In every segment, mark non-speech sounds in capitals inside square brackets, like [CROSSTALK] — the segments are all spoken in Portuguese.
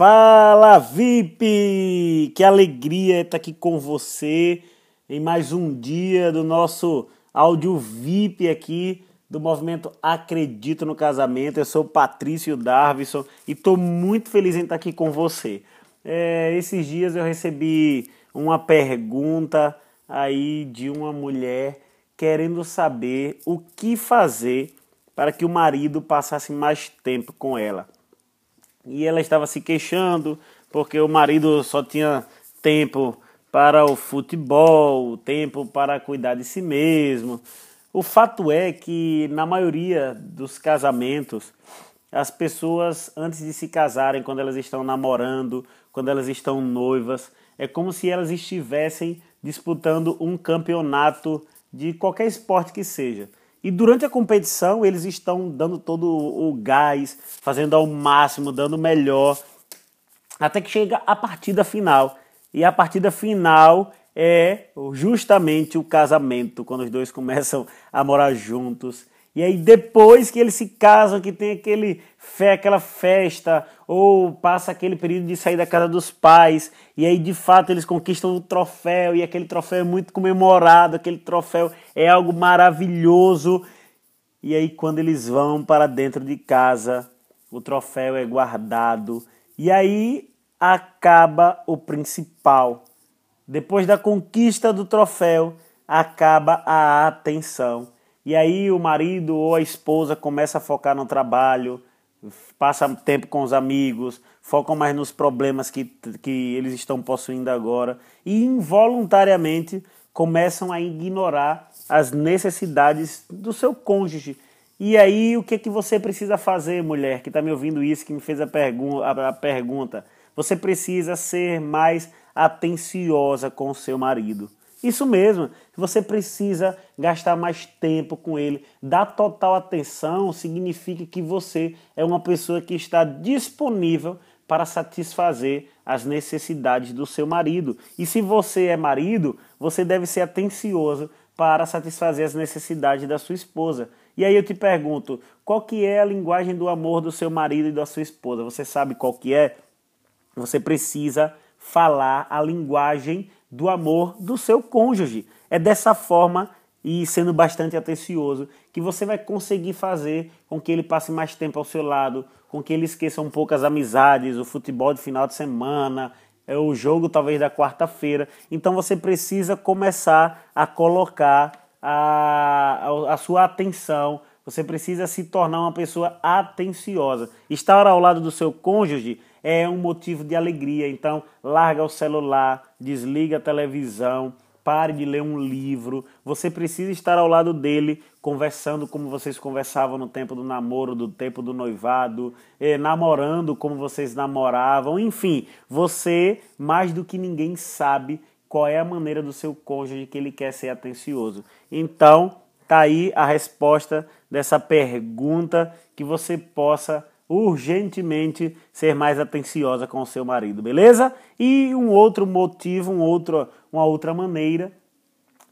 Fala VIP! Que alegria estar aqui com você em mais um dia do nosso áudio VIP aqui do movimento Acredito no Casamento. Eu sou Patrício Darvison e estou muito feliz em estar aqui com você. É, esses dias eu recebi uma pergunta aí de uma mulher querendo saber o que fazer para que o marido passasse mais tempo com ela e ela estava se queixando porque o marido só tinha tempo para o futebol, tempo para cuidar de si mesmo. O fato é que na maioria dos casamentos, as pessoas antes de se casarem, quando elas estão namorando, quando elas estão noivas, é como se elas estivessem disputando um campeonato de qualquer esporte que seja. E durante a competição eles estão dando todo o gás, fazendo ao máximo, dando o melhor, até que chega a partida final. E a partida final é justamente o casamento, quando os dois [LAUGHS] começam a morar juntos e aí depois que eles se casam, que tem aquele fé, aquela festa, ou passa aquele período de sair da casa dos pais, e aí de fato eles conquistam o troféu, e aquele troféu é muito comemorado, aquele troféu é algo maravilhoso. E aí quando eles vão para dentro de casa, o troféu é guardado, e aí acaba o principal. Depois da conquista do troféu, acaba a atenção e aí o marido ou a esposa começa a focar no trabalho, passa tempo com os amigos, focam mais nos problemas que, que eles estão possuindo agora e involuntariamente começam a ignorar as necessidades do seu cônjuge. E aí o que, que você precisa fazer, mulher, que está me ouvindo isso, que me fez a, pergu a pergunta? Você precisa ser mais atenciosa com o seu marido. Isso mesmo, você precisa gastar mais tempo com ele. Dar total atenção significa que você é uma pessoa que está disponível para satisfazer as necessidades do seu marido. E se você é marido, você deve ser atencioso para satisfazer as necessidades da sua esposa. E aí eu te pergunto, qual que é a linguagem do amor do seu marido e da sua esposa? Você sabe qual que é? Você precisa falar a linguagem do amor do seu cônjuge. É dessa forma e sendo bastante atencioso que você vai conseguir fazer com que ele passe mais tempo ao seu lado, com que ele esqueça um pouco as amizades, o futebol de final de semana, é o jogo talvez da quarta-feira. Então você precisa começar a colocar a, a, a sua atenção, você precisa se tornar uma pessoa atenciosa. Estar ao lado do seu cônjuge é um motivo de alegria. Então, larga o celular, desliga a televisão, pare de ler um livro. Você precisa estar ao lado dele, conversando como vocês conversavam no tempo do namoro, do tempo do noivado, eh, namorando como vocês namoravam. Enfim, você, mais do que ninguém, sabe qual é a maneira do seu cônjuge que ele quer ser atencioso. Então, tá aí a resposta dessa pergunta que você possa urgentemente ser mais atenciosa com o seu marido, beleza? E um outro motivo, um outro, uma outra maneira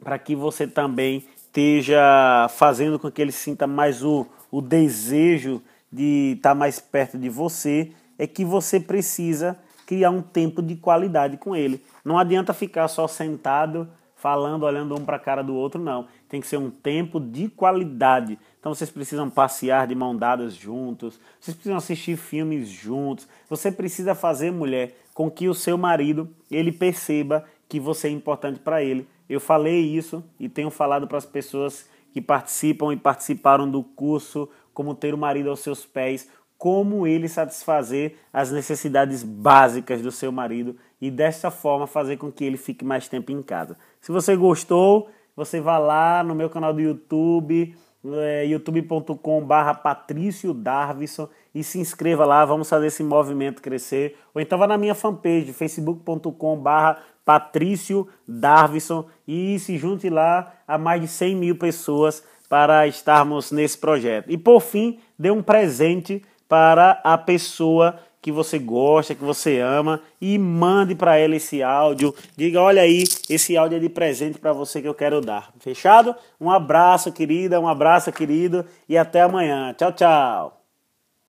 para que você também esteja fazendo com que ele sinta mais o, o desejo de estar mais perto de você é que você precisa criar um tempo de qualidade com ele. Não adianta ficar só sentado falando, olhando um para a cara do outro, não. Tem que ser um tempo de qualidade. Então vocês precisam passear de mão dadas juntos, vocês precisam assistir filmes juntos. Você precisa fazer, mulher, com que o seu marido ele perceba que você é importante para ele. Eu falei isso e tenho falado para as pessoas que participam e participaram do curso Como ter o marido aos seus pés, como ele satisfazer as necessidades básicas do seu marido e dessa forma fazer com que ele fique mais tempo em casa. Se você gostou, você vá lá no meu canal do YouTube, é, youtube.com/barra Patrício Darvison e se inscreva lá, vamos fazer esse movimento crescer. Ou então vá na minha fanpage, facebook.com/barra Patrício Darvison e se junte lá a mais de 100 mil pessoas para estarmos nesse projeto. E por fim, dê um presente para a pessoa que você gosta, que você ama e mande para ela esse áudio. Diga, olha aí, esse áudio é de presente para você que eu quero dar. Fechado? Um abraço, querida, um abraço, querido e até amanhã. Tchau, tchau.